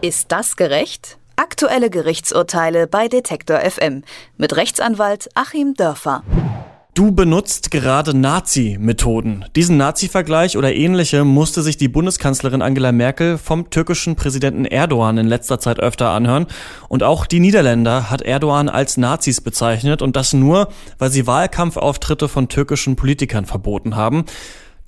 Ist das gerecht? Aktuelle Gerichtsurteile bei Detektor FM mit Rechtsanwalt Achim Dörfer. Du benutzt gerade Nazi-Methoden. Diesen Nazi-Vergleich oder ähnliche musste sich die Bundeskanzlerin Angela Merkel vom türkischen Präsidenten Erdogan in letzter Zeit öfter anhören. Und auch die Niederländer hat Erdogan als Nazis bezeichnet und das nur, weil sie Wahlkampfauftritte von türkischen Politikern verboten haben.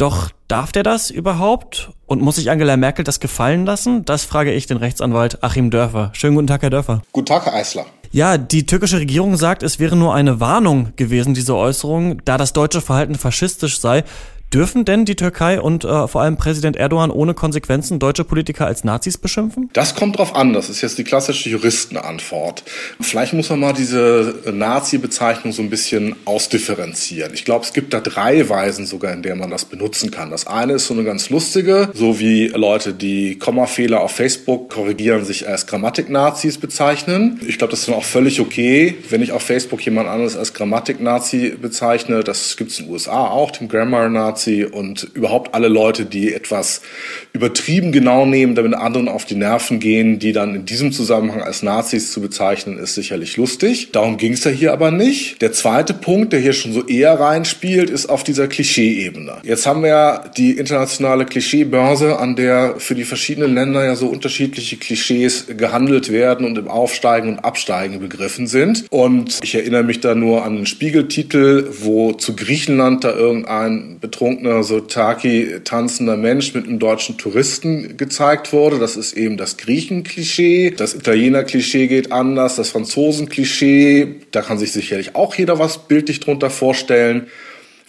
Doch darf der das überhaupt? Und muss sich Angela Merkel das gefallen lassen? Das frage ich den Rechtsanwalt Achim Dörfer. Schönen guten Tag, Herr Dörfer. Guten Tag, Herr Eisler. Ja, die türkische Regierung sagt, es wäre nur eine Warnung gewesen, diese Äußerung, da das deutsche Verhalten faschistisch sei. Dürfen denn die Türkei und äh, vor allem Präsident Erdogan ohne Konsequenzen deutsche Politiker als Nazis beschimpfen? Das kommt drauf an. Das ist jetzt die klassische Juristenantwort. Vielleicht muss man mal diese Nazi-Bezeichnung so ein bisschen ausdifferenzieren. Ich glaube, es gibt da drei Weisen sogar, in der man das benutzen kann. Das eine ist so eine ganz lustige, so wie Leute, die Kommafehler auf Facebook korrigieren, sich als Grammatik-Nazis bezeichnen. Ich glaube, das ist dann auch völlig okay, wenn ich auf Facebook jemand anderes als Grammatik-Nazi bezeichne. Das gibt es in den USA auch, den Grammar-Nazi. Nazi und überhaupt alle Leute, die etwas übertrieben genau nehmen, damit anderen auf die Nerven gehen, die dann in diesem Zusammenhang als Nazis zu bezeichnen, ist sicherlich lustig. Darum ging es ja hier aber nicht. Der zweite Punkt, der hier schon so eher reinspielt, ist auf dieser Klischee-Ebene. Jetzt haben wir ja die internationale Klischeebörse, an der für die verschiedenen Länder ja so unterschiedliche Klischees gehandelt werden und im Aufsteigen und Absteigen begriffen sind. Und ich erinnere mich da nur an den Spiegeltitel, wo zu Griechenland da irgendein betrunkener Sotaki tanzender Mensch mit einem deutschen Touristen gezeigt wurde. Das ist eben das Griechen-Klischee. Das Italiener-Klischee geht anders. Das Franzosen-Klischee, da kann sich sicherlich auch jeder was bildlich drunter vorstellen.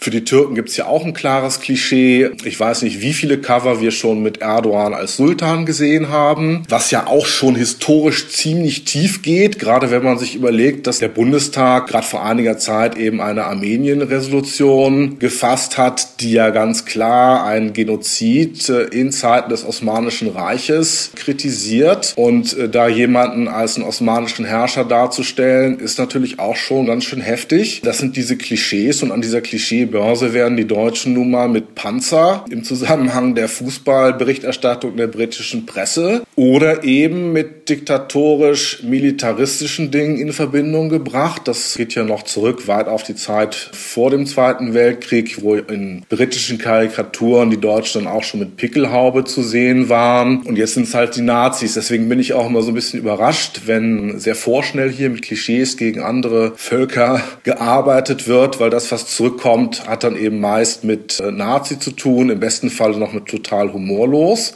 Für die Türken gibt es ja auch ein klares Klischee. Ich weiß nicht, wie viele Cover wir schon mit Erdogan als Sultan gesehen haben, was ja auch schon historisch ziemlich tief geht, gerade wenn man sich überlegt, dass der Bundestag gerade vor einiger Zeit eben eine Armenien-Resolution gefasst hat, die ja ganz klar einen Genozid äh, in Zeiten des Osmanischen Reiches kritisiert. Und äh, da jemanden als einen osmanischen Herrscher darzustellen, ist natürlich auch schon ganz schön heftig. Das sind diese Klischees und an dieser Klischee Börse werden die Deutschen nun mal mit Panzer im Zusammenhang der Fußballberichterstattung der britischen Presse oder eben mit diktatorisch-militaristischen Dingen in Verbindung gebracht. Das geht ja noch zurück weit auf die Zeit vor dem Zweiten Weltkrieg, wo in britischen Karikaturen die Deutschen dann auch schon mit Pickelhaube zu sehen waren. Und jetzt sind es halt die Nazis. Deswegen bin ich auch immer so ein bisschen überrascht, wenn sehr vorschnell hier mit Klischees gegen andere Völker gearbeitet wird, weil das, was zurückkommt, hat dann eben meist mit äh, Nazi zu tun, im besten Fall noch mit total humorlos.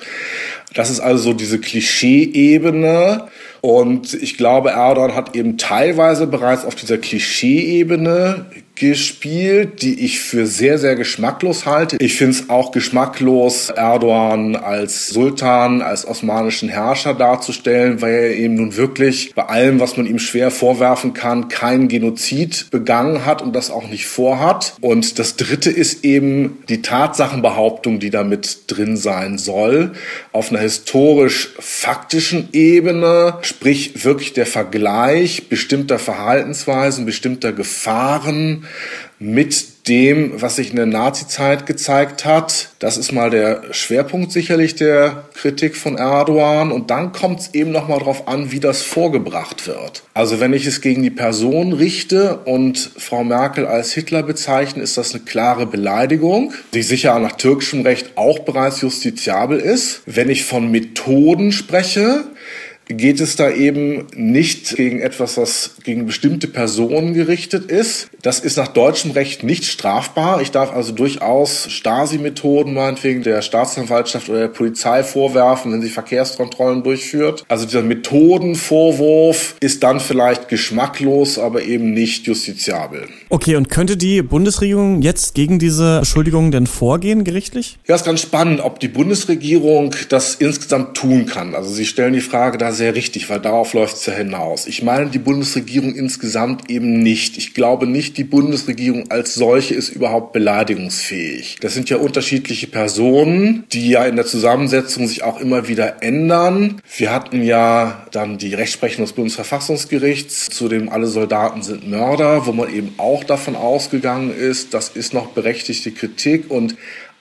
Das ist also so diese Klischee-Ebene. Und ich glaube, Erdogan hat eben teilweise bereits auf dieser Klischee-Ebene gespielt, die ich für sehr, sehr geschmacklos halte. Ich finde es auch geschmacklos, Erdogan als Sultan, als osmanischen Herrscher darzustellen, weil er eben nun wirklich bei allem, was man ihm schwer vorwerfen kann, keinen Genozid begangen hat und das auch nicht vorhat. Und das Dritte ist eben die Tatsachenbehauptung, die damit drin sein soll, auf einer historisch-faktischen Ebene, sprich wirklich der Vergleich bestimmter Verhaltensweisen, bestimmter Gefahren mit dem, was sich in der Nazizeit gezeigt hat. Das ist mal der Schwerpunkt sicherlich der Kritik von Erdogan. Und dann kommt es eben nochmal darauf an, wie das vorgebracht wird. Also wenn ich es gegen die Person richte und Frau Merkel als Hitler bezeichne, ist das eine klare Beleidigung, die sicher nach türkischem Recht auch bereits justiziabel ist. Wenn ich von Methoden spreche, geht es da eben nicht gegen etwas, was gegen bestimmte Personen gerichtet ist. Das ist nach deutschem Recht nicht strafbar. Ich darf also durchaus Stasi-Methoden meinetwegen der Staatsanwaltschaft oder der Polizei vorwerfen, wenn sie Verkehrskontrollen durchführt. Also dieser Methodenvorwurf ist dann vielleicht geschmacklos, aber eben nicht justiziabel. Okay, und könnte die Bundesregierung jetzt gegen diese Beschuldigungen denn vorgehen, gerichtlich? Ja, ist ganz spannend, ob die Bundesregierung das insgesamt tun kann. Also Sie stellen die Frage da sehr richtig, weil darauf läuft es ja hinaus. Ich meine die Bundesregierung insgesamt eben nicht. Ich glaube nicht, die Bundesregierung als solche ist überhaupt beleidigungsfähig. Das sind ja unterschiedliche Personen, die ja in der Zusammensetzung sich auch immer wieder ändern. Wir hatten ja dann die Rechtsprechung des Bundesverfassungsgerichts, zu dem alle Soldaten sind Mörder, wo man eben auch davon ausgegangen ist, das ist noch berechtigte Kritik und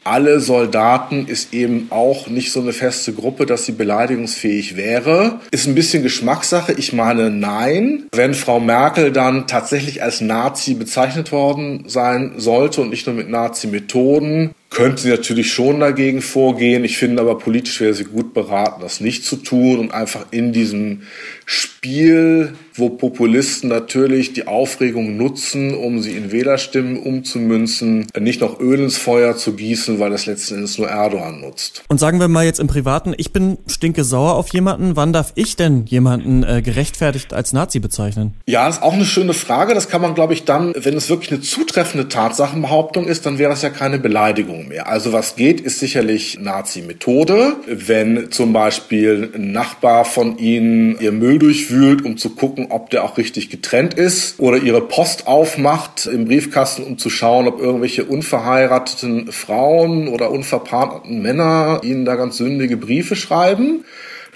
alle Soldaten ist eben auch nicht so eine feste Gruppe, dass sie beleidigungsfähig wäre. Ist ein bisschen Geschmackssache. Ich meine, nein. Wenn Frau Merkel dann tatsächlich als Nazi bezeichnet worden sein sollte und nicht nur mit Nazi-Methoden, könnte sie natürlich schon dagegen vorgehen. Ich finde aber politisch wäre sie gut beraten, das nicht zu tun und einfach in diesem Spiel, wo Populisten natürlich die Aufregung nutzen, um sie in Wählerstimmen umzumünzen, nicht noch Öl ins Feuer zu gießen, weil das letzten Endes nur Erdogan nutzt. Und sagen wir mal jetzt im Privaten, ich bin stinke sauer auf jemanden. Wann darf ich denn jemanden äh, gerechtfertigt als Nazi bezeichnen? Ja, ist auch eine schöne Frage. Das kann man, glaube ich, dann, wenn es wirklich eine zutreffende Tatsachenbehauptung ist, dann wäre das ja keine Beleidigung mehr. Also was geht, ist sicherlich Nazi-Methode. Wenn zum Beispiel ein Nachbar von Ihnen ihr Müll durchwühlt, um zu gucken, ob der auch richtig getrennt ist, oder Ihre Post aufmacht im Briefkasten, um zu schauen, ob irgendwelche unverheirateten Frauen oder unverpartnerten Männer Ihnen da ganz sündige Briefe schreiben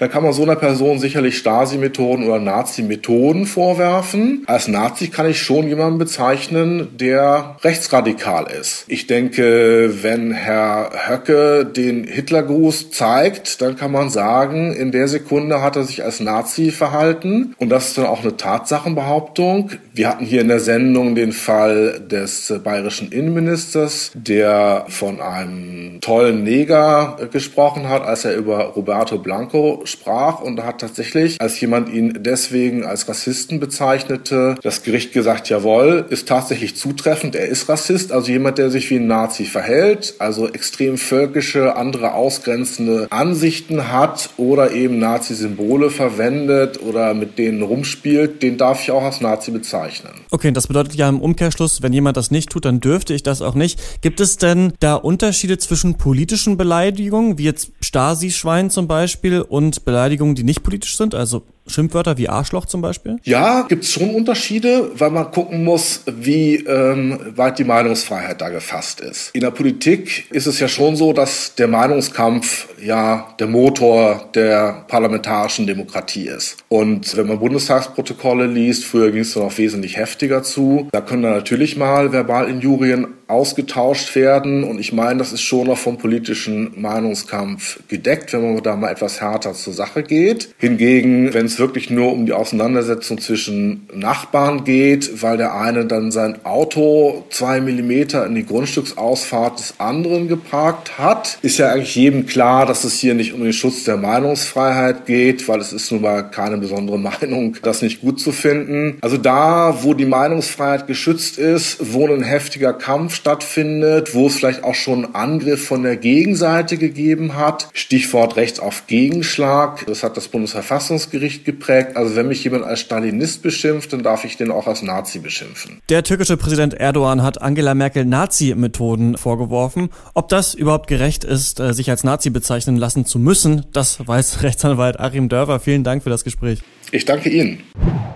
dann kann man so einer Person sicherlich Stasi-Methoden oder Nazi-Methoden vorwerfen. Als Nazi kann ich schon jemanden bezeichnen, der rechtsradikal ist. Ich denke, wenn Herr Höcke den Hitlergruß zeigt, dann kann man sagen, in der Sekunde hat er sich als Nazi verhalten. Und das ist dann auch eine Tatsachenbehauptung. Wir hatten hier in der Sendung den Fall des bayerischen Innenministers, der von einem tollen Neger gesprochen hat, als er über Roberto Blanco sprach und hat tatsächlich, als jemand ihn deswegen als Rassisten bezeichnete, das Gericht gesagt, jawohl, ist tatsächlich zutreffend, er ist Rassist, also jemand, der sich wie ein Nazi verhält, also extrem völkische, andere ausgrenzende Ansichten hat oder eben Nazi-Symbole verwendet oder mit denen rumspielt, den darf ich auch als Nazi bezeichnen. Okay, das bedeutet ja im Umkehrschluss, wenn jemand das nicht tut, dann dürfte ich das auch nicht. Gibt es denn da Unterschiede zwischen politischen Beleidigungen, wie jetzt Stasi-Schwein zum Beispiel, und Beleidigungen, die nicht politisch sind, also Schimpfwörter wie Arschloch zum Beispiel? Ja, gibt es schon Unterschiede, weil man gucken muss, wie ähm, weit die Meinungsfreiheit da gefasst ist. In der Politik ist es ja schon so, dass der Meinungskampf ja der Motor der parlamentarischen Demokratie ist. Und wenn man Bundestagsprotokolle liest, früher ging es noch wesentlich heftiger zu, da können da natürlich mal Verbalinjurien ausgetauscht werden. Und ich meine, das ist schon noch vom politischen Meinungskampf gedeckt, wenn man da mal etwas härter zur Sache geht. Hingegen, wenn es wirklich nur um die Auseinandersetzung zwischen Nachbarn geht, weil der eine dann sein Auto zwei Millimeter in die Grundstücksausfahrt des anderen geparkt hat, ist ja eigentlich jedem klar, dass es hier nicht um den Schutz der Meinungsfreiheit geht, weil es ist nun mal keine besondere Meinung, das nicht gut zu finden. Also da, wo die Meinungsfreiheit geschützt ist, wo ein heftiger Kampf stattfindet, wo es vielleicht auch schon Angriff von der Gegenseite gegeben hat, Stichwort Rechts auf Gegenschlag, das hat das Bundesverfassungsgericht geprägt. Also wenn mich jemand als Stalinist beschimpft, dann darf ich den auch als Nazi beschimpfen. Der türkische Präsident Erdogan hat Angela Merkel Nazi-Methoden vorgeworfen. Ob das überhaupt gerecht ist, äh, sich als Nazi bezeichnen lassen zu müssen, das weiß Rechtsanwalt Achim Dörfer. Vielen Dank für das Gespräch. Ich danke Ihnen.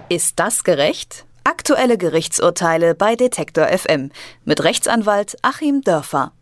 Ist das gerecht? Aktuelle Gerichtsurteile bei Detektor FM mit Rechtsanwalt Achim Dörfer.